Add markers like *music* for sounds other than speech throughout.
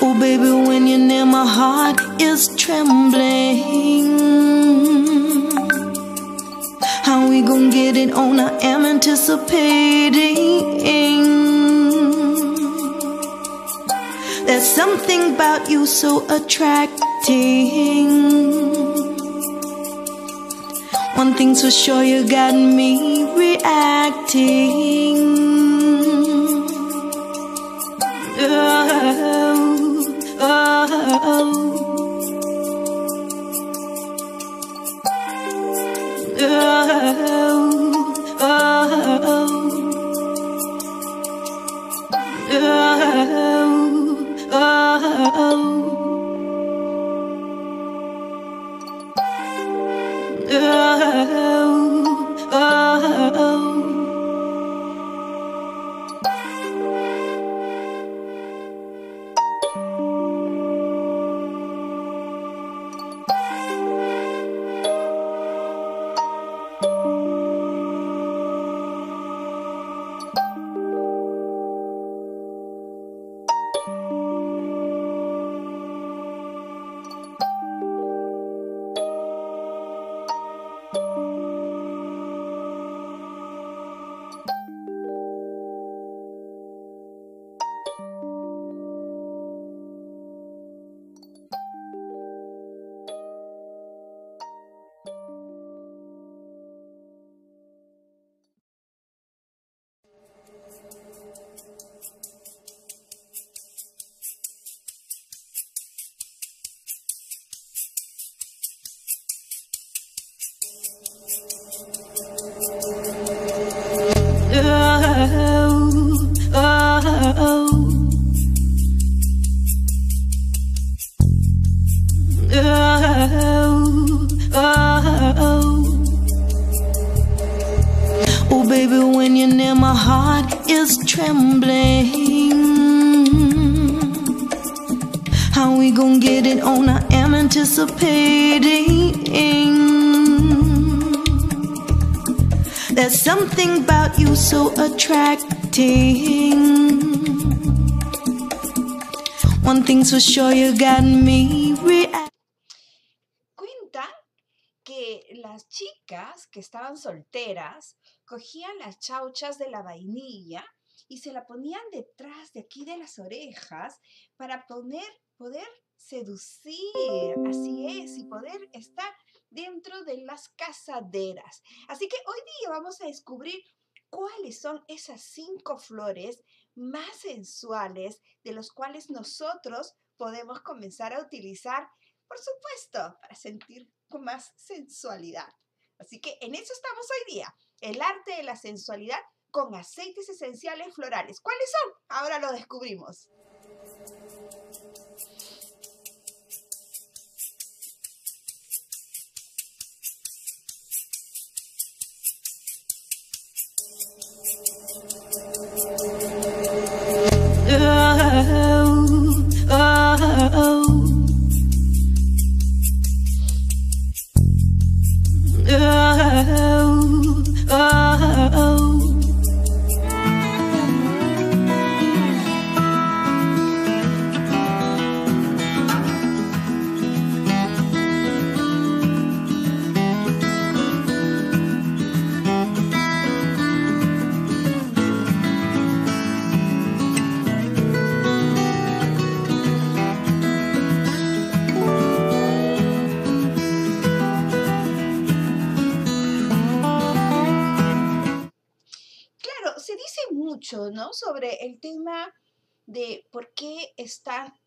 Oh, baby, when you're near, my heart is trembling. How we gonna get it on? I am anticipating. There's something about you so attracting. One thing's for sure, you got me reacting. Oh, Gonna get it on? I am anticipating. There's something about you so attracting. One thing's for sure, you got me. Cuentan que las chicas que estaban solteras cogían las chauchas de la vainilla y se la ponían detrás de aquí de las orejas para poner, poder seducir, así es, y poder estar dentro de las casaderas. Así que hoy día vamos a descubrir cuáles son esas cinco flores más sensuales de los cuales nosotros podemos comenzar a utilizar, por supuesto, para sentir con más sensualidad. Así que en eso estamos hoy día, el arte de la sensualidad con aceites esenciales florales. ¿Cuáles son? Ahora lo descubrimos.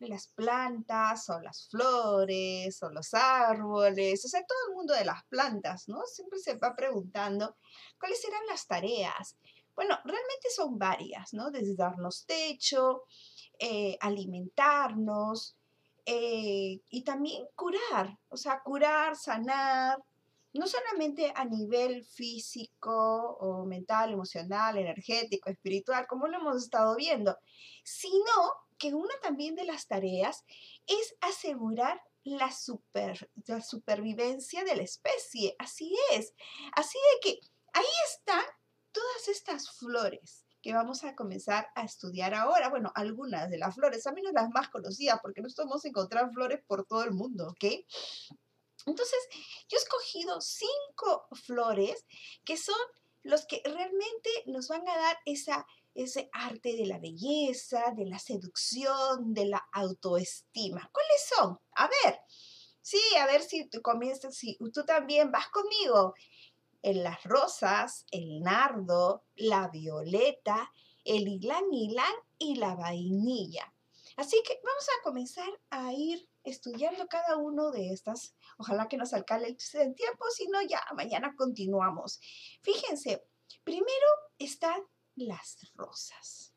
Las plantas o las flores o los árboles, o sea, todo el mundo de las plantas, ¿no? Siempre se va preguntando cuáles serán las tareas. Bueno, realmente son varias, ¿no? Desde darnos techo, eh, alimentarnos eh, y también curar, o sea, curar, sanar, no solamente a nivel físico o mental, emocional, energético, espiritual, como lo hemos estado viendo, sino que una también de las tareas es asegurar la, super, la supervivencia de la especie. Así es. Así de que ahí están todas estas flores que vamos a comenzar a estudiar ahora. Bueno, algunas de las flores, a menos las más conocidas, porque nosotros vamos a encontrar flores por todo el mundo, ¿ok? Entonces, yo he escogido cinco flores que son los que realmente nos van a dar esa, ese arte de la belleza, de la seducción, de la autoestima. ¿Cuáles son? A ver, sí, a ver si tú comienzas, si tú también vas conmigo. En las rosas, el nardo, la violeta, el ilán ilán y la vainilla. Así que vamos a comenzar a ir estudiando cada uno de estas. Ojalá que nos alcance el tiempo, si no, ya mañana continuamos. Fíjense, primero están las rosas.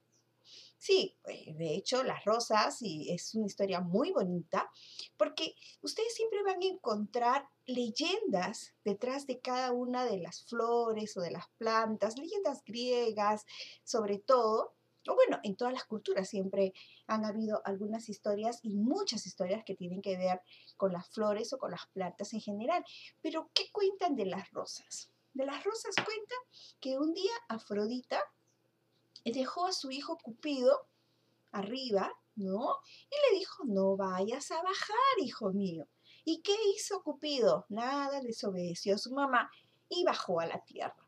Sí, eh, de hecho, las rosas, y es una historia muy bonita, porque ustedes siempre van a encontrar leyendas detrás de cada una de las flores o de las plantas, leyendas griegas, sobre todo, o bueno, en todas las culturas siempre han habido algunas historias y muchas historias que tienen que ver con las flores o con las plantas en general. Pero, ¿qué cuentan de las rosas? De las rosas cuenta que un día Afrodita dejó a su hijo Cupido arriba, ¿no? Y le dijo, no vayas a bajar, hijo mío. ¿Y qué hizo Cupido? Nada, desobedeció a su mamá y bajó a la tierra.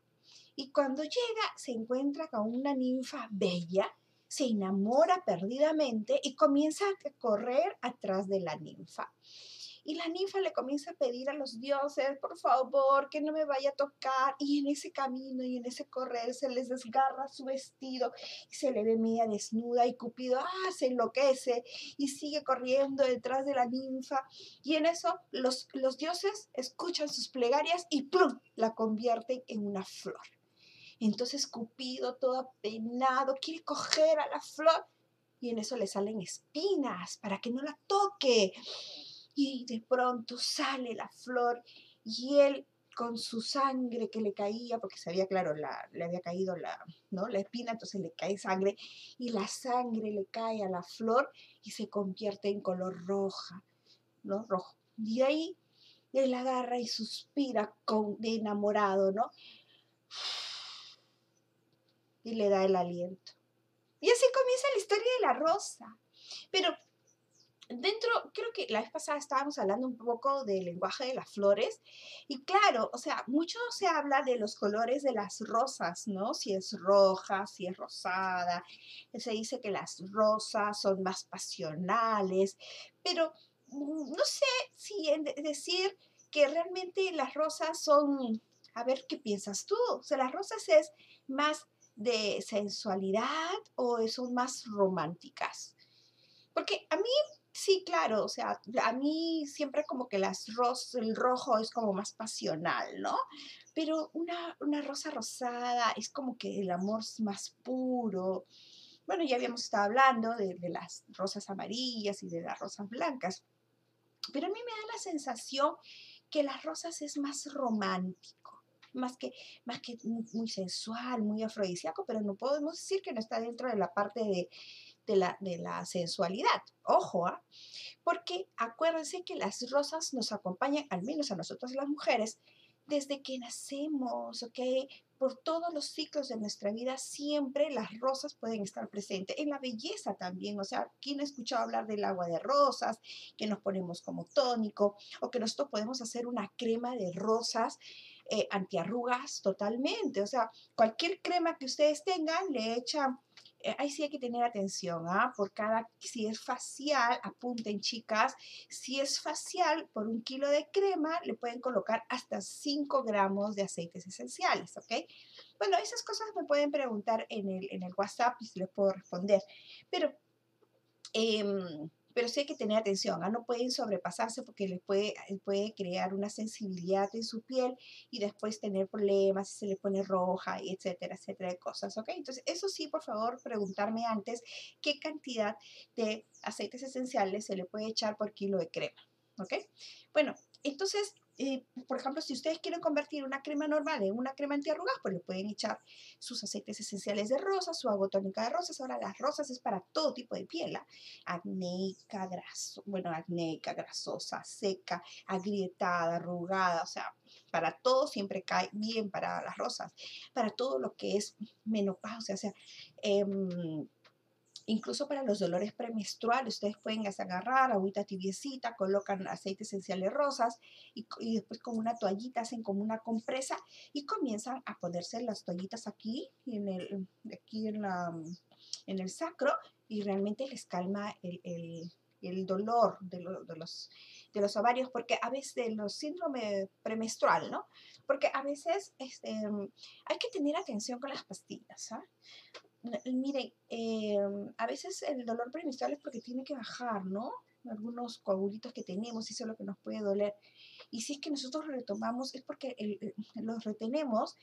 Y cuando llega se encuentra con una ninfa bella, se enamora perdidamente y comienza a correr atrás de la ninfa. Y la ninfa le comienza a pedir a los dioses, por favor, que no me vaya a tocar. Y en ese camino y en ese correr se les desgarra su vestido y se le ve media desnuda y Cupido ah, se enloquece y sigue corriendo detrás de la ninfa. Y en eso los, los dioses escuchan sus plegarias y ¡plum! la convierten en una flor. Entonces Cupido, todo apenado, quiere coger a la flor y en eso le salen espinas para que no la toque. Y de pronto sale la flor y él con su sangre que le caía, porque sabía, claro, le había caído la, ¿no? la espina, entonces le cae sangre, y la sangre le cae a la flor y se convierte en color roja, ¿no? Rojo. Y ahí él agarra y suspira con, de enamorado, ¿no? y le da el aliento. Y así comienza la historia de la rosa. Pero dentro, creo que la vez pasada estábamos hablando un poco del lenguaje de las flores y claro, o sea, mucho se habla de los colores de las rosas, ¿no? Si es roja, si es rosada, se dice que las rosas son más pasionales, pero mm, no sé si decir que realmente las rosas son, a ver, ¿qué piensas tú? O sea, las rosas es más de sensualidad o son más románticas? Porque a mí, sí, claro, o sea, a mí siempre como que las ros el rojo es como más pasional, ¿no? Pero una, rosa rosada es como que el amor es más puro. Bueno, ya habíamos estado hablando de, de las rosas amarillas y de las rosas blancas, pero a mí me da la sensación que las rosas es más romántico más que, más que muy sensual, muy afrodisíaco, pero no podemos decir que no está dentro de la parte de, de, la, de la, sensualidad. Ojo, ¿ah? porque acuérdense que las rosas nos acompañan, al menos a nosotras las mujeres, desde que nacemos, ¿ok? Por todos los ciclos de nuestra vida, siempre las rosas pueden estar presentes. En la belleza también, o sea, ¿quién ha escuchado hablar del agua de rosas, que nos ponemos como tónico, o que nosotros podemos hacer una crema de rosas eh, antiarrugas totalmente. O sea, cualquier crema que ustedes tengan, le echan, eh, ahí sí hay que tener atención, ¿ah? Por cada, si es facial, apunten chicas, si es facial, por un kilo de crema, le pueden colocar hasta 5 gramos de aceites esenciales, ¿ok? Bueno, esas cosas me pueden preguntar en el, en el WhatsApp y si les puedo responder. Pero... Eh, pero sí hay que tener atención, ¿ah? no pueden sobrepasarse porque les puede, eh, puede crear una sensibilidad en su piel y después tener problemas, se le pone roja, etcétera, etcétera, de cosas, ¿ok? Entonces, eso sí, por favor, preguntarme antes qué cantidad de aceites esenciales se le puede echar por kilo de crema, ¿ok? Bueno, entonces, eh, por ejemplo, si ustedes quieren convertir una crema normal en una crema antiarrugas, pues le pueden echar sus aceites esenciales de rosas, su agua tónica de rosas. Ahora, las rosas es para todo tipo de piel, ¿ah? acnéica, graso, bueno, acnéica, grasosa, seca, agrietada, arrugada, o sea, para todo siempre cae bien para las rosas, para todo lo que es menopausia, o sea, em, incluso para los dolores premenstruales, ustedes pueden agarrar agüita tibiecita, colocan aceite esencial de rosas y, después con una toallita hacen como una compresa y comienzan a ponerse las toallitas aquí, en el, aquí en, la, en el sacro y realmente les calma el, el, el dolor de, de, los, de los ovarios, porque a veces los síndrome premenstrual, ¿no? Porque a veces este, hay que tener atención con las pastillas, ¿ah? Miren, eh, a veces el dolor premenstrual es porque tiene que bajar, ¿no? Algunos coagulitos que tenemos, eso es lo que nos puede doler. Y si es que nosotros retomamos, es porque el, los retenemos,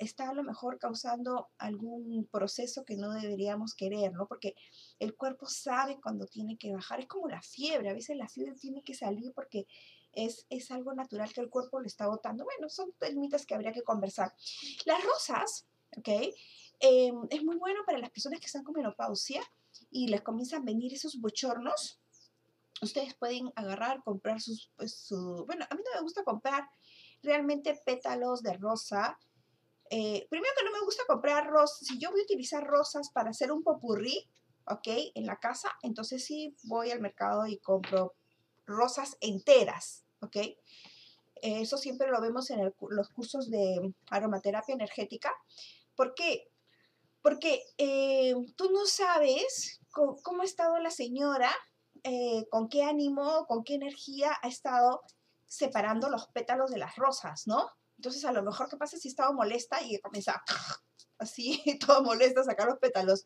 está a lo mejor causando algún proceso que no deberíamos querer, ¿no? Porque el cuerpo sabe cuando tiene que bajar. Es como la fiebre, a veces la fiebre tiene que salir porque es, es algo natural que el cuerpo le está botando. Bueno, son temitas que habría que conversar. Las rosas, ¿ok? Eh, es muy bueno para las personas que están con menopausia y les comienzan a venir esos bochornos ustedes pueden agarrar, comprar sus, pues, bueno, a mí no me gusta comprar realmente pétalos de rosa. Eh, primero que no me gusta comprar rosas, si yo voy a utilizar rosas para hacer un popurrí, ¿ok? En la casa, entonces sí voy al mercado y compro rosas enteras, ¿ok? Eso siempre lo vemos en los cursos de aromaterapia energética. ¿Por qué? Porque eh, tú no sabes cómo, ha estado la señora eh, con qué ánimo, con qué energía ha estado separando los pétalos de las rosas, ¿no? Entonces, a lo mejor, ¿qué pasa si estaba molesta y comienza así, *laughs* todo molesta sacar los pétalos?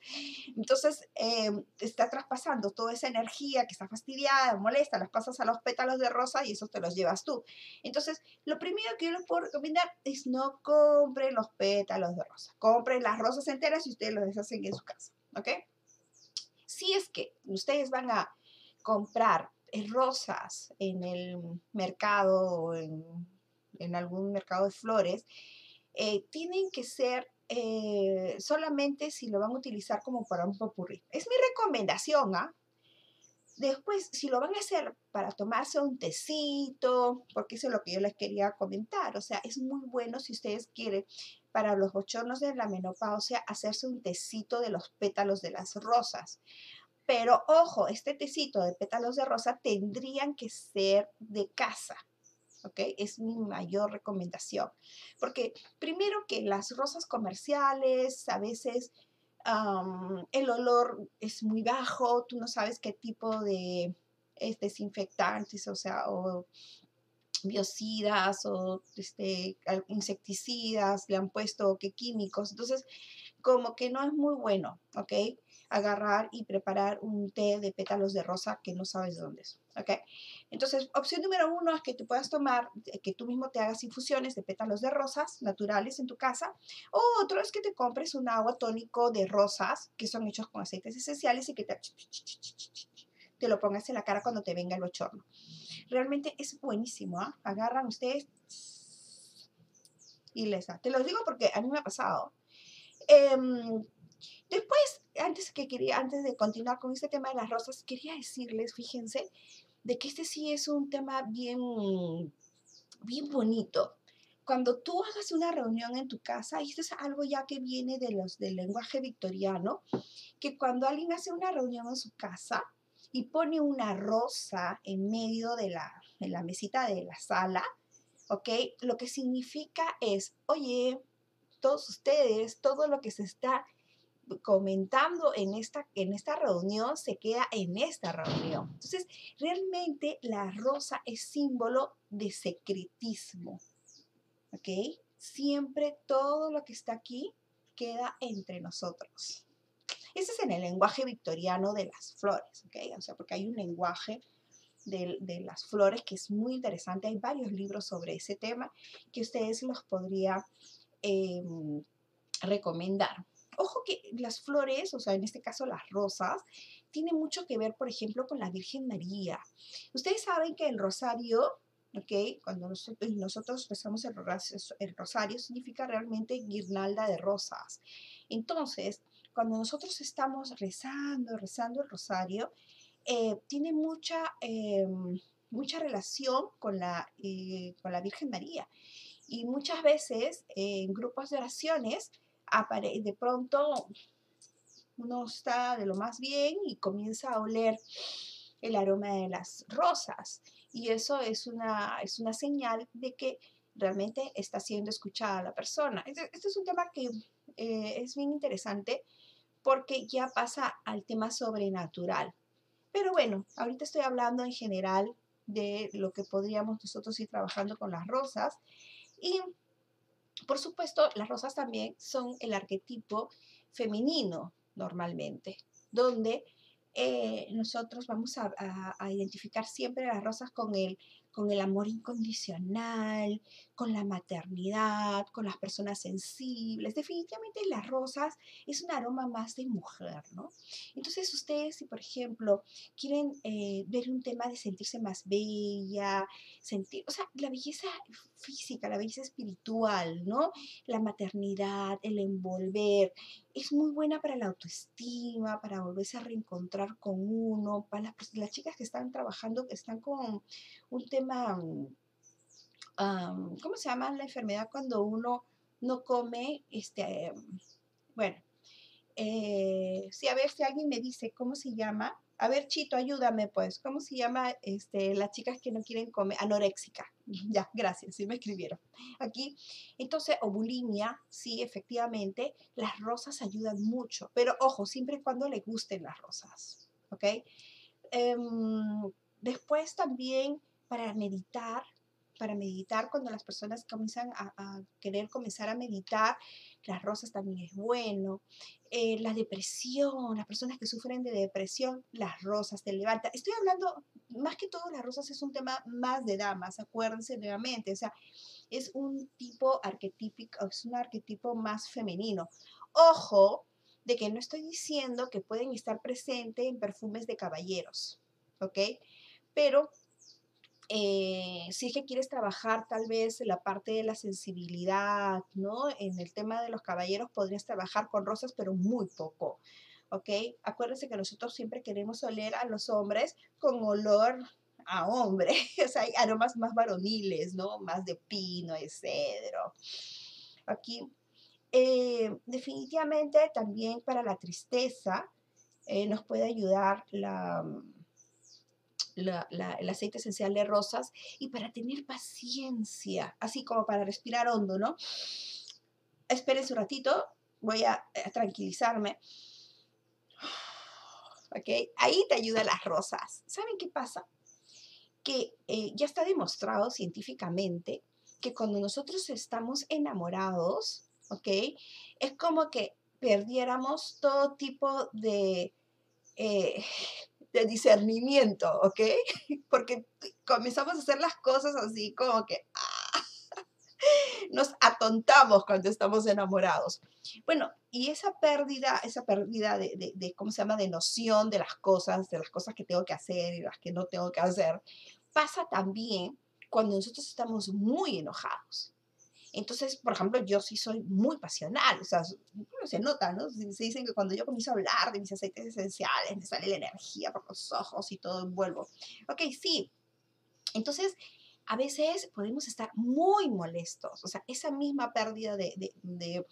Entonces, eh, está traspasando toda esa energía que está fastidiada, molesta, las pasas a los pétalos de rosa y eso te los llevas tú. Entonces, lo primero que yo les puedo recomendar es no compren los pétalos de rosa. Compren las rosas enteras y ustedes los deshacen en su casa, ¿ok? Si es que ustedes van a comprar rosas en el mercado o en, algún mercado de flores, eh, tienen que ser eh, solamente si lo van a utilizar como para un popurrí. Es mi recomendación, ¿ah? Después, si lo van a hacer para tomarse un tecito, porque eso es lo que yo les quería comentar, o sea, es muy bueno si ustedes quieren para los bochornos de la menopausia hacerse un tecito de los pétalos de las rosas. Pero ojo, este tecito de pétalos de rosa tendrían que ser de casa. ¿Ok? Es mi mayor recomendación. Porque primero que las rosas comerciales a veces el olor es muy bajo, tú no sabes qué tipo de desinfectantes, o sea, o biocidas o este, insecticidas le han puesto, qué químicos. Entonces, como que no es muy bueno, ¿ok? agarrar y preparar un té de pétalos de rosa que no sabes de dónde es. ¿Ok? Entonces, opción número uno es que tú puedas tomar, eh, que tú mismo te hagas infusiones de pétalos de rosas naturales en tu casa. O otro es que te compres un agua tónico de rosas que son hechos con aceites esenciales y que te, te lo pongas en la cara cuando te venga el bochorno. Realmente es buenísimo. ¿ah? Agarran ustedes y les da. Te lo digo porque a mí me ha pasado. Em, antes, que quería, antes de continuar con este tema de las rosas, quería decirles, fíjense, de que este sí es un tema bien, bien bonito. Cuando tú hagas una reunión en tu casa, y esto es algo ya que viene de los, del lenguaje victoriano, que cuando alguien hace una reunión en su casa y pone una rosa en medio de la, de la mesita de la sala, ¿ok? Lo que significa es, oye, todos ustedes, todo lo que se está comentando en esta, en esta reunión se queda en esta reunión. Entonces, realmente la rosa es símbolo de secretismo. ¿Ok? Siempre todo lo que está aquí queda entre nosotros. Ese es en el lenguaje victoriano de las flores, ¿ok? O sea, porque hay un lenguaje de, las flores que es muy interesante. Hay varios libros sobre ese tema que ustedes los podría em, recomendar. Ojo que las flores, o sea, en este caso las rosas, tienen mucho que ver, por ejemplo, con la Virgen María. Ustedes saben que el rosario, ¿ok? Cuando nosotros, nosotros rezamos el rosario, el rosario, significa realmente guirnalda de rosas. Entonces, cuando nosotros estamos rezando, rezando el rosario, eh, tiene mucha, em, mucha relación con la, eh, con la Virgen María. Y muchas veces en grupos de oraciones, de pronto uno está de lo más bien y comienza a oler el aroma de las rosas. Y eso es una, es una señal de que realmente está siendo escuchada la persona. Este, este es un tema que eh, es bien interesante porque ya pasa al tema sobrenatural. Pero bueno, ahorita estoy hablando en general de lo que podríamos nosotros ir trabajando con las rosas. Y por supuesto, las rosas también son el arquetipo femenino normalmente, donde eh, nosotros vamos a, a, identificar siempre las rosas con el con el amor incondicional, con la maternidad, con las personas sensibles. Definitivamente las rosas es un aroma más de mujer, ¿no? Entonces ustedes, si por ejemplo quieren eh, ver un tema de sentirse más bella, sentir, o sea, la belleza física, la belleza espiritual, ¿no? La maternidad, el envolver, es muy buena para la autoestima, para volverse a reencontrar con uno, para las, las chicas que están trabajando, que están con un tema ¿cómo se llama la enfermedad cuando uno no come? Este, bueno, eh, sí, a ver si alguien me dice cómo se llama. A ver, Chito, ayúdame, pues. ¿Cómo se llama este, las chicas que no quieren comer? Anoréxica. *laughs* Ya, gracias, sí me escribieron. Aquí, entonces, o sí, efectivamente, las rosas ayudan mucho. Pero ojo, siempre y cuando le gusten las rosas, ¿ok? Em, después también para meditar, para meditar cuando las personas comienzan a, querer comenzar a meditar, las rosas también es bueno. Eh, la depresión, las personas que sufren de depresión, las rosas te levantan. Estoy hablando, más que todo, las rosas es un tema más de damas, acuérdense nuevamente, o sea, es un tipo arquetípico, es un arquetipo más femenino. Ojo, de que no estoy diciendo que pueden estar presentes en perfumes de caballeros, ¿ok? Pero eh, si es que quieres trabajar tal vez la parte de la sensibilidad, ¿no? En el tema de los caballeros podrías trabajar con rosas, pero muy poco, ¿ok? Acuérdense que nosotros siempre queremos oler a los hombres con olor a hombre, *laughs* o sea, hay aromas más varoniles, ¿no? Más de pino, de cedro. Aquí, eh, definitivamente también para la tristeza eh, nos puede ayudar la el aceite esencial de rosas y para tener paciencia, así como para respirar hondo, ¿no? Esperen un ratito, voy a, tranquilizarme. *sighs* ¿Ok? Ahí te ayudan las rosas. ¿Saben qué pasa? Que eh, ya está demostrado científicamente que cuando nosotros estamos enamorados, ¿ok? Es como que perdiéramos todo tipo de... Eh, de discernimiento, ¿ok? *laughs* Porque comenzamos a hacer las cosas así como que ah, nos atontamos cuando estamos enamorados. Bueno, y esa pérdida, esa pérdida de, de, ¿cómo se llama?, de noción de las cosas, de las cosas que tengo que hacer y las que no tengo que hacer, pasa también cuando nosotros estamos muy enojados. Entonces, por ejemplo, yo sí soy muy pasional, o sea, se nota, ¿no? Se, dicen que cuando yo comienzo a hablar de mis aceites esenciales, me sale la energía por los ojos y todo envuelvo. Ok, sí. Entonces, a veces podemos estar muy molestos, o sea, esa misma pérdida de, de,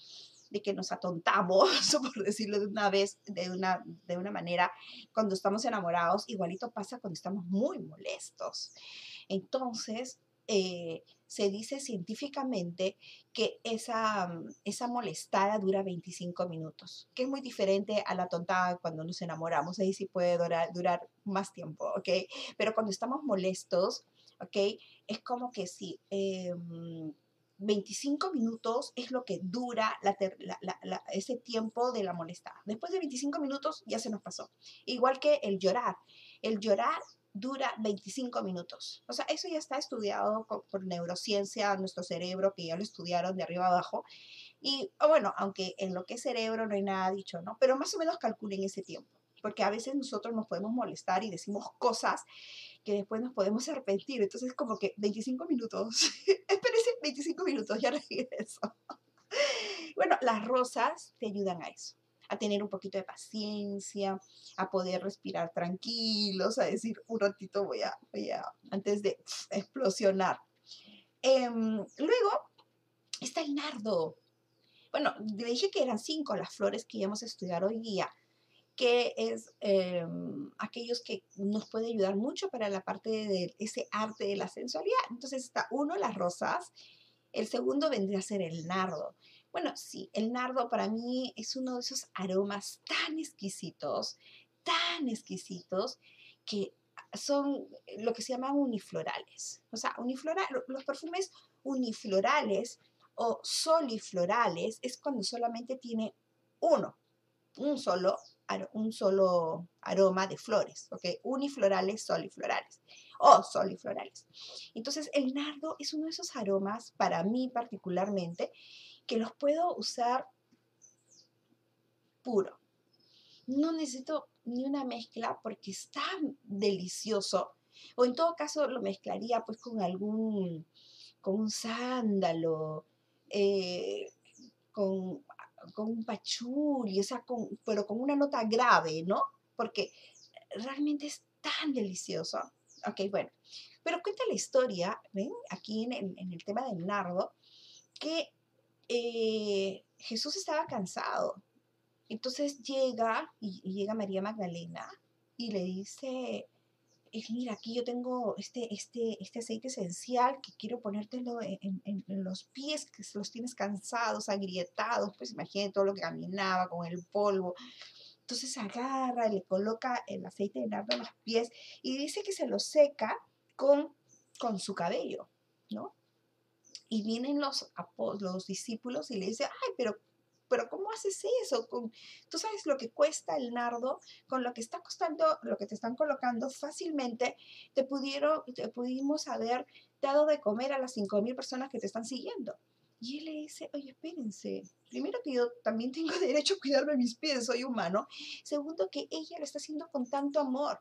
de, que nos atontamos, *laughs* por decirlo de una vez, de una, de una manera, cuando estamos enamorados, igualito pasa cuando estamos muy molestos. Entonces, eh, se dice científicamente que esa, mm, esa molestada dura 25 minutos, que es muy diferente a la tontada cuando nos enamoramos, ahí sí puede durar, durar más tiempo, ¿ok? Pero cuando estamos molestos, ¿ok? Es como que sí, 25 em, minutos es lo que dura ese tiempo de la molestada. Después de 25 minutos ya se nos pasó. Igual que el llorar. El llorar dura 25 minutos. O sea, eso ya está estudiado por, neurociencia, nuestro cerebro, que ya lo estudiaron de arriba abajo. Y bueno, aunque en lo que es cerebro no hay nada dicho, ¿no? Pero más o menos calculen ese tiempo, porque a veces nosotros nos podemos molestar y decimos cosas que después nos podemos arrepentir. Entonces, como que 25 minutos. *laughs* Espérense 25 minutos, ya *laughs* regreso. bueno, las rosas te ayudan a eso a tener un poquito de paciencia, a poder respirar tranquilos, a decir un ratito voy a, voy a antes de *sniffs* explosionar. Em, luego, está el nardo. Bueno, le dije que eran cinco las flores que íbamos a estudiar hoy día, que es em, aquellos que nos puede ayudar mucho para la parte de ese arte de la sensualidad. Entonces está uno, las rosas, el segundo vendría a ser el nardo. Bueno, sí, el nardo para mí es uno de esos aromas tan exquisitos, tan exquisitos, que son lo que se llaman uniflorales. O sea, unifloral, los perfumes uniflorales o soliflorales es cuando solamente tiene uno, un solo, un solo aroma de flores, ¿ok? Uniflorales, soliflorales o soliflorales. Entonces, el nardo es uno de esos aromas, para mí particularmente, que los puedo usar puro. No necesito ni una mezcla porque es tan delicioso. O en todo caso lo mezclaría pues con algún, con un sándalo, eh, con, con, un pachuli, o sea, con, pero con una nota grave, ¿no? Porque realmente es tan delicioso. Ok, bueno. Pero cuenta la historia, ¿ven? Aquí en, en el tema del nardo, que eh, Jesús estaba cansado. Entonces llega y, llega María Magdalena y le dice, mira, aquí yo tengo este, este, este aceite esencial que quiero ponértelo en, en, los pies, que los tienes cansados, agrietados, pues imagínate todo lo que caminaba con el polvo. Entonces agarra, le coloca el aceite de nardo en los pies y dice que se lo seca con, con su cabello, ¿no? Y vienen los, los discípulos y le dicen, ay, pero, pero ¿cómo haces eso? Tú sabes lo que cuesta el nardo, con lo que está costando, lo que te están colocando fácilmente, te, pudieron, te pudimos haber dado de comer a las 5.000 personas que te están siguiendo. Y él le dice, oye, espérense, primero que yo también tengo *laughs* derecho a cuidarme mis pies, soy humano. Segundo, que ella lo está haciendo con tanto amor.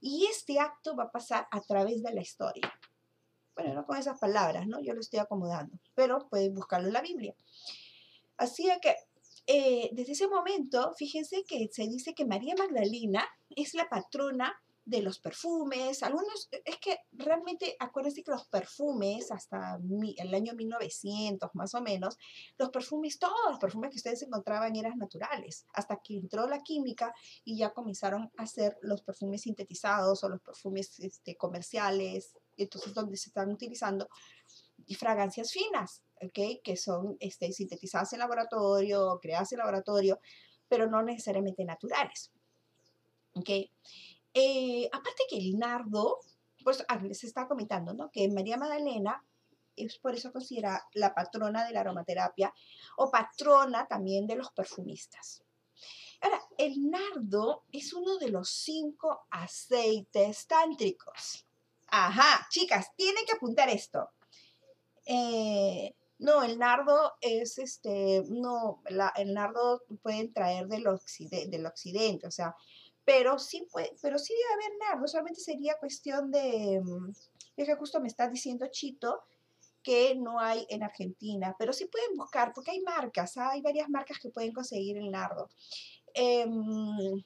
Y este acto va a pasar a través de la historia. Bueno, no con esas palabras, ¿no? Yo lo estoy acomodando, pero pueden buscarlo en la Biblia. Así que eh, desde ese momento, fíjense que se dice que María Magdalena es la patrona de los perfumes, algunos, es que realmente acuérdense que los perfumes hasta el año 1900 más o menos, los perfumes, todos los perfumes que ustedes encontraban eran naturales, hasta que entró la química y ya comenzaron a hacer los perfumes sintetizados o los perfumes este, comerciales, entonces donde se están utilizando fragancias finas, ¿okay? que son este, sintetizadas en laboratorio, creadas en laboratorio, pero no necesariamente naturales. ¿okay? Eh, aparte que el nardo, pues les está comentando, ¿no? Que María Magdalena es por eso considera la patrona de la aromaterapia o patrona también de los perfumistas. Ahora, el nardo es uno de los cinco aceites tántricos. Ajá, chicas, tienen que apuntar esto. Eh, no, el nardo es este, no, el nardo pueden traer del, del occidente, o sea, pero sí puede, pero sí debe haber nardo, solamente sería cuestión de, mm, es que justo me está diciendo Chito que no hay en Argentina, pero sí pueden buscar, porque hay marcas, hay varias marcas que pueden conseguir el nardo. Em,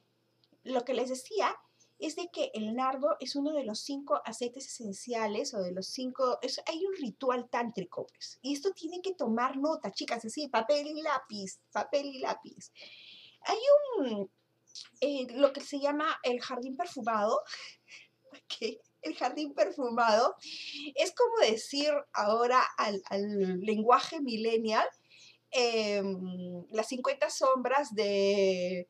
lo que les decía es de que el nardo es uno de los cinco aceites esenciales o de los cinco, hay un ritual tántrico, pues, y esto tiene que tomar nota, chicas, así, papel y lápiz, papel y lápiz. Hay un, eh, lo que se llama el jardín perfumado, *laughs* el jardín perfumado, es como decir ahora al, lenguaje millennial, em, las 50 sombras de,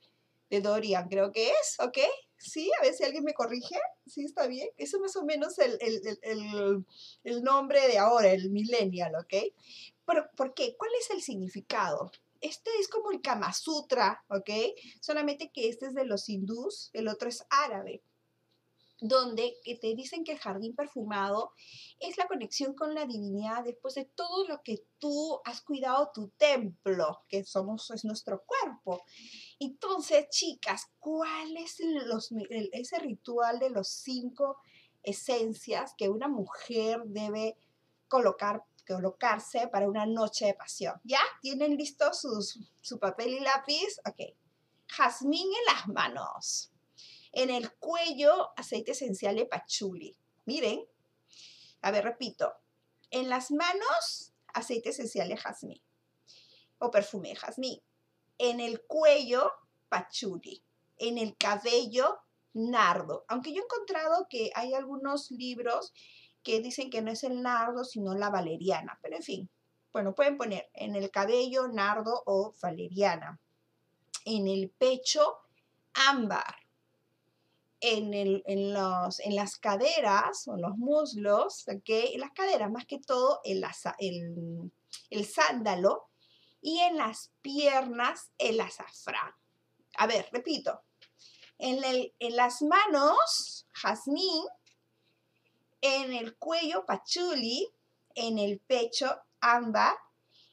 de Dorian, creo que es, ¿ok? Sí, a ver si alguien me corrige. Sí, está bien. Eso más o menos el, el, el, nombre de ahora, el millennial, ¿ok? Pero, ¿por qué? ¿Cuál es el significado? Este es como el Kama Sutra, ¿ok? Solamente que este es de los hindús, el otro es árabe donde te dicen que el jardín perfumado es la conexión con la divinidad después de todo lo que tú has cuidado tu templo, que somos es nuestro cuerpo. Entonces, chicas, ¿cuál es ese ritual de los cinco esencias que una mujer debe colocar, colocarse para una noche de pasión? ¿Ya? ¿Tienen listo su papel y lápiz? Ok. Jazmín en las manos. En el cuello, aceite esencial de pachuli. Miren. A ver, repito. En las manos, aceite esencial de jazmín o perfume de jazmín. En el cuello, pachuli. En el cabello, nardo. Aunque yo he encontrado que hay algunos libros que dicen que no es el nardo, sino la valeriana. Pero en fin, bueno, pueden poner en el cabello nardo o valeriana. En el pecho, ámbar. En, en, los, en las caderas o los muslos, ¿ok? En las caderas, más que todo, el, el, el sándalo. Y en las piernas, el azafrán. A ver, repito. En, en las manos, jazmín. En el cuello, pachuli. En el pecho, ámbar.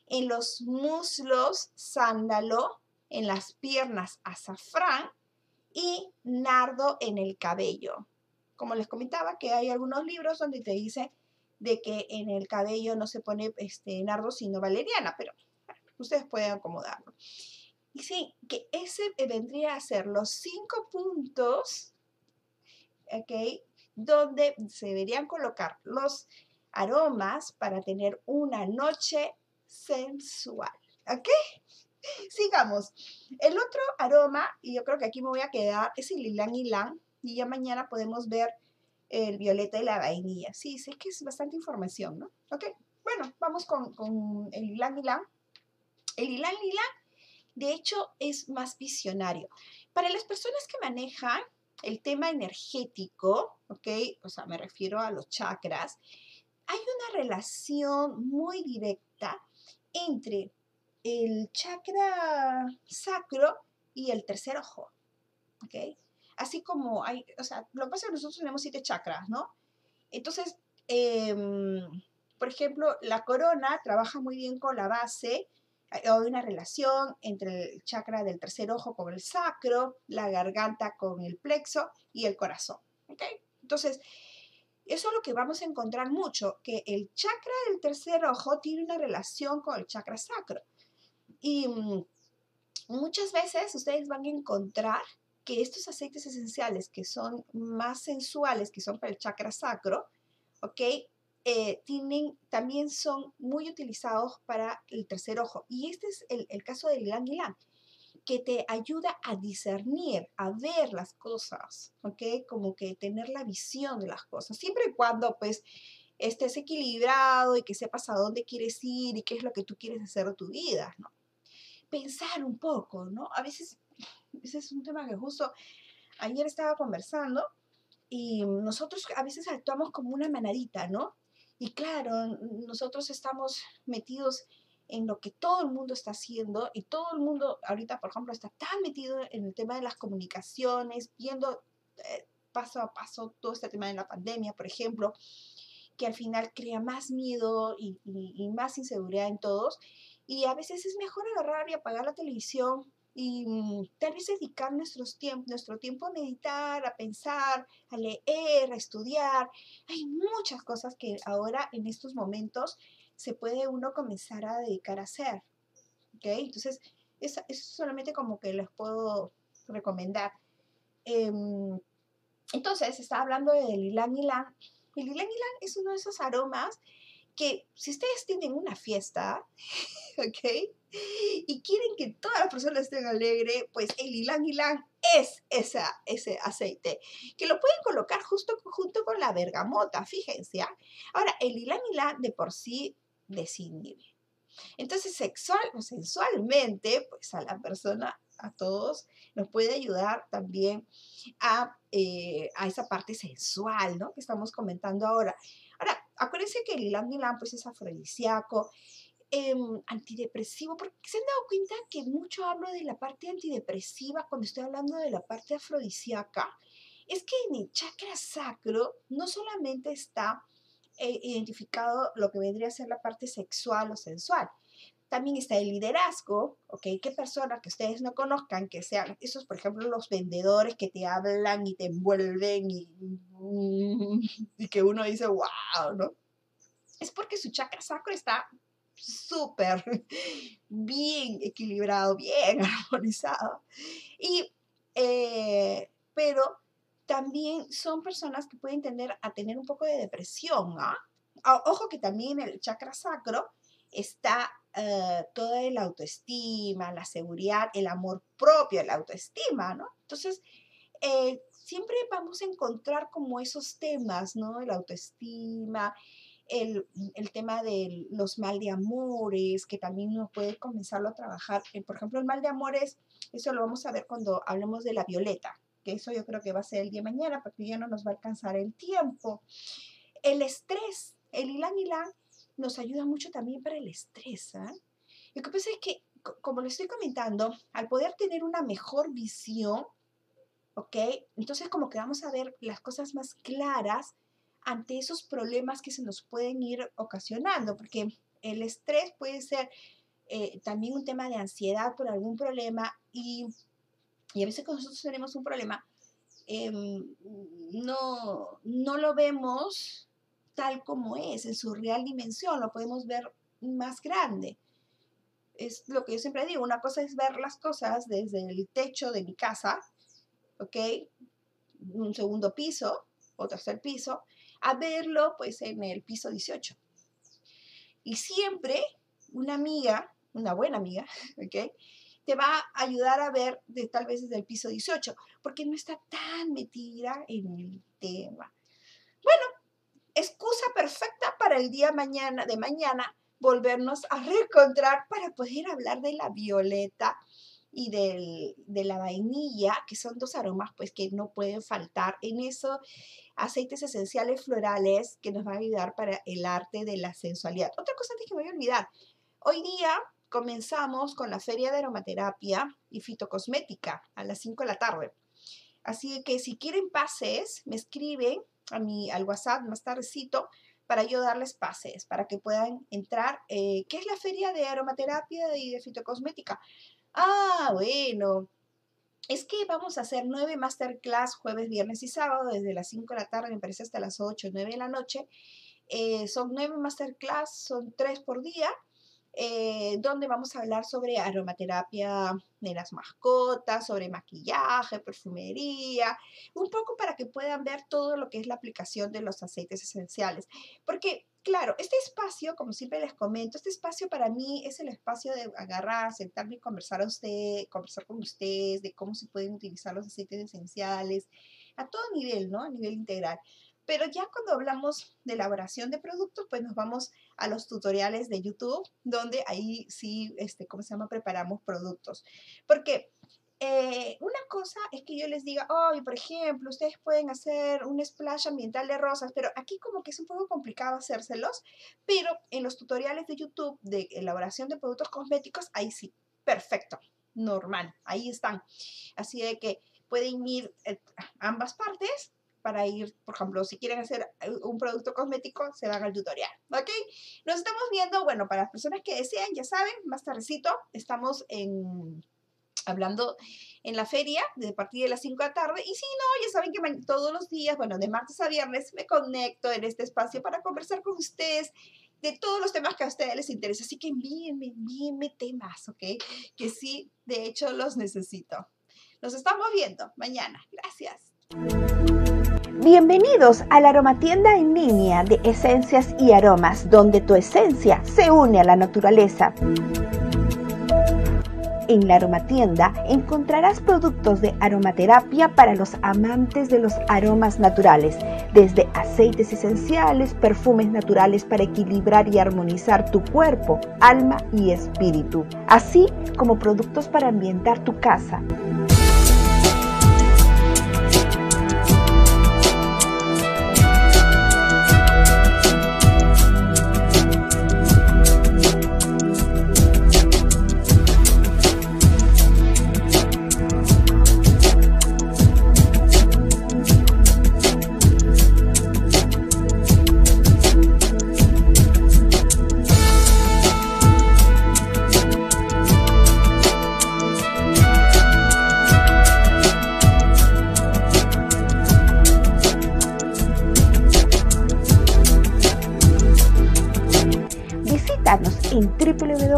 En los muslos, sándalo. En las piernas, azafrán. Y nardo en el cabello. Como les comentaba, que hay algunos libros donde te dice de que en el cabello no se pone este, nardo, sino valeriana, pero ustedes pueden acomodarlo. Y sí, que ese vendría a ser los cinco puntos, ¿ok? Donde se deberían colocar los aromas para tener una noche sensual, ¿ok? Sigamos. El otro aroma, y yo creo que aquí me voy a quedar, es el ylang ylang, y ya mañana podemos ver el violeta y la vainilla. Sí, sé que es bastante información, ¿no? Ok, bueno, vamos con, con el ylang ylang. El ylang ylang de hecho, es más visionario. Para las personas que manejan el tema energético, ¿ok? O sea, me refiero a los chakras, hay una relación muy directa entre el chakra sacro y el tercer ojo, ¿ok? Así como hay, o sea, lo que pasa es que nosotros tenemos siete chakras, ¿no? Entonces, em, por ejemplo, la corona trabaja muy bien con la base hay una relación entre el chakra del tercer ojo con el sacro, la garganta con el plexo y el corazón. Entonces, eso es lo que vamos a encontrar mucho, que el chakra del tercer ojo tiene una relación con el chakra sacro. Y mm, muchas veces ustedes van a encontrar que estos aceites esenciales que son más sensuales, que son para el chakra sacro, ¿ok? Eh, tienen, también son muy utilizados para el tercer ojo. Y este es el, caso del ylang ylang, que te ayuda a discernir, a ver las cosas, ¿ok? Como que tener la visión de las cosas, siempre y cuando pues estés equilibrado y que sepas a dónde quieres ir y qué es lo que tú quieres hacer de tu vida, ¿no? Pensar un poco, ¿no? A veces, ese es un tema que justo ayer estaba conversando y nosotros a veces actuamos como una manadita, ¿no? Y claro, nosotros estamos metidos en lo que todo el mundo está haciendo y todo el mundo ahorita, por ejemplo, está tan metido en el tema de las comunicaciones, viendo eh, paso a paso todo este tema de la pandemia, por ejemplo, que al final crea más miedo y, y más inseguridad en todos. Y a veces es mejor agarrar y apagar la televisión, y mm, tal vez dedicar nuestros nuestro tiempo a meditar, a pensar, a leer, a estudiar. Hay muchas cosas que ahora en estos momentos se puede uno comenzar a dedicar a hacer. Entonces, eso, es solamente como que les puedo recomendar. Em, entonces, estaba hablando del ylang ylang. El ylang ylang es uno de esos aromas que si ustedes tienen una fiesta, *laughs* ¿ok? Y quieren que todas las personas estén alegres, pues el ylang ylang es esa, ese aceite, que lo pueden colocar justo junto con la bergamota, fíjense. ¿ah? Ahora, el ylang ylang de por sí desinhibe. Entonces, sexual o sensualmente, pues a la persona, a todos, nos puede ayudar también a, eh, a esa parte sensual, ¿no? Que estamos comentando ahora. Ahora, acuérdense que el ylang pues es afrodisíaco, em, antidepresivo, porque se han dado cuenta que mucho hablo de la parte antidepresiva cuando estoy hablando de la parte afrodisíaca, es que en el chakra sacro no solamente está eh, identificado lo que vendría a ser la parte sexual o sensual, también está el liderazgo, ¿ok? ¿Qué personas que ustedes no conozcan, que sean esos, por ejemplo, los vendedores que te hablan y te envuelven y, *laughs* y que uno dice, wow, ¿no? Es porque su chakra sacro está súper *laughs* bien equilibrado, bien *laughs* armonizado. Y, eh, pero también son personas que pueden tender a tener un poco de depresión, ¿ah? Ojo que también el chakra sacro está uh, toda la autoestima, la seguridad, el amor propio, la autoestima, ¿no? Entonces, eh, siempre vamos a encontrar como esos temas, ¿no? La autoestima, el, el, tema de los mal de amores, que también uno puede comenzarlo a trabajar. Eh, por ejemplo, el mal de amores, eso lo vamos a ver cuando hablemos de la violeta, que eso yo creo que va a ser el día de mañana, porque ya no nos va a alcanzar el tiempo. El estrés, el ilan ilan nos ayuda mucho también para el estrés. ¿eh? Lo que pasa es que, como le estoy comentando, al poder tener una mejor visión, ¿ok? Entonces como que vamos a ver las cosas más claras ante esos problemas que se nos pueden ir ocasionando, porque el estrés puede ser eh, también un tema de ansiedad por algún problema y, y a veces cuando nosotros tenemos un problema, em, no, no lo vemos tal como es, en su real dimensión, lo podemos ver más grande. Es lo que yo siempre digo, una cosa es ver las cosas desde el techo de mi casa, ¿ok? Un segundo piso o tercer piso, a verlo pues en el piso 18. Y siempre una amiga, una buena amiga, *laughs* ¿ok? Te va a ayudar a ver de, tal vez desde el piso 18, porque no está tan metida en el tema. Bueno, excusa perfecta para el día mañana, de mañana volvernos a reencontrar para poder hablar de la violeta y de la vainilla, que son dos aromas pues que no pueden faltar en eso, aceites esenciales florales que nos van a ayudar para el arte de la sensualidad. Otra cosa que me voy a olvidar, hoy día comenzamos con la feria de aromaterapia y fitocosmética a las 5 de la tarde. Así que si quieren pases, me escriben a mi, al WhatsApp más tardecito para yo darles pases, para que puedan entrar. Eh, ¿Qué es la feria de aromaterapia y de fitocosmética? Ah, bueno. Es que vamos a hacer nueve masterclass jueves, viernes y sábado, desde las 5 de la tarde, me parece, hasta las 8, 9 de la noche. Eh, son nueve masterclass, son tres por día. Eh, donde vamos a hablar sobre aromaterapia de las mascotas, sobre maquillaje, perfumería, un poco para que puedan ver todo lo que es la aplicación de los aceites esenciales. Porque, claro, este espacio, como siempre les comento, este espacio para mí es el espacio de agarrar, sentarme y conversar a usted, conversar con ustedes, de cómo se pueden utilizar los aceites esenciales a todo nivel, ¿no? A nivel integral. Pero ya cuando hablamos de elaboración de productos, pues nos vamos a los tutoriales de YouTube, donde ahí sí, este, ¿cómo se llama? Preparamos productos. Porque eh, una cosa es que yo les diga, hoy, por ejemplo, ustedes pueden hacer un splash ambiental de rosas, pero aquí como que es un poco complicado hacérselos, pero en los tutoriales de YouTube de elaboración de productos cosméticos, ahí sí, perfecto, normal, ahí están. Así de que pueden ir eh, ambas partes para ir, por ejemplo, si quieren hacer eh, un producto cosmético, se van al tutorial, ¿ok? Nos estamos viendo, bueno, para las personas que desean, ya saben, más tardecito, estamos en hablando en la feria de partir de las 5 de la tarde. Y si no, ya saben que todos los días, bueno, de martes a viernes, me conecto en este espacio para conversar con ustedes de todos los temas que a ustedes les interesa. Así que envíenme, envíenme temas, ¿ok? Que sí, de hecho, los necesito. Nos estamos viendo mañana. Gracias. Bienvenidos a la aromatienda en línea de esencias y aromas, donde tu esencia se une a la naturaleza. En la aromatienda encontrarás productos de aromaterapia para los amantes de los aromas naturales, desde aceites esenciales, perfumes naturales para equilibrar y armonizar tu cuerpo, alma y espíritu, así como productos para ambientar tu casa.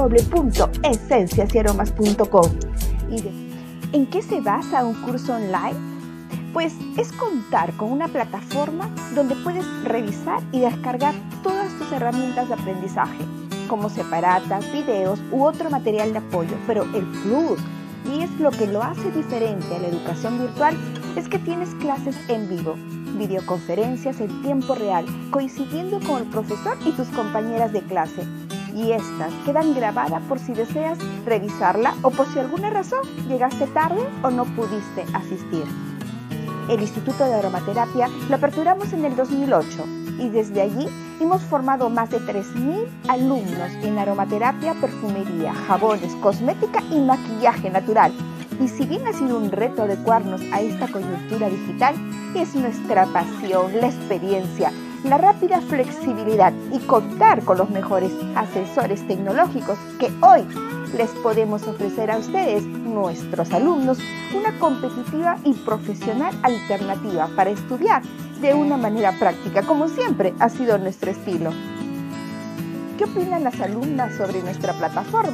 www.esenciasyaromas.com. ¿En qué se basa un curso online? Pues es contar con una plataforma donde puedes revisar y descargar todas tus herramientas de aprendizaje como separatas, videos u otro material de apoyo, pero el plus, y es lo que lo hace diferente a la educación virtual, es que tienes clases en vivo, videoconferencias en tiempo real, coincidiendo con el profesor y tus compañeras de clase. Y estas quedan grabadas por si deseas revisarla o por si alguna razón llegaste tarde o no pudiste asistir. El Instituto de Aromaterapia lo aperturamos en el 2008 y desde allí hemos formado más de 3.000 alumnos en aromaterapia, perfumería, jabones, cosmética y maquillaje natural. Y si bien ha sido un reto adecuarnos a esta coyuntura digital, es nuestra pasión, la experiencia, la rápida flexibilidad y contar con los mejores asesores tecnológicos que hoy les podemos ofrecer a ustedes, nuestros alumnos, una competitiva y profesional alternativa para estudiar de una manera práctica, como siempre ha sido nuestro estilo. ¿Qué opinan las alumnas sobre nuestra plataforma?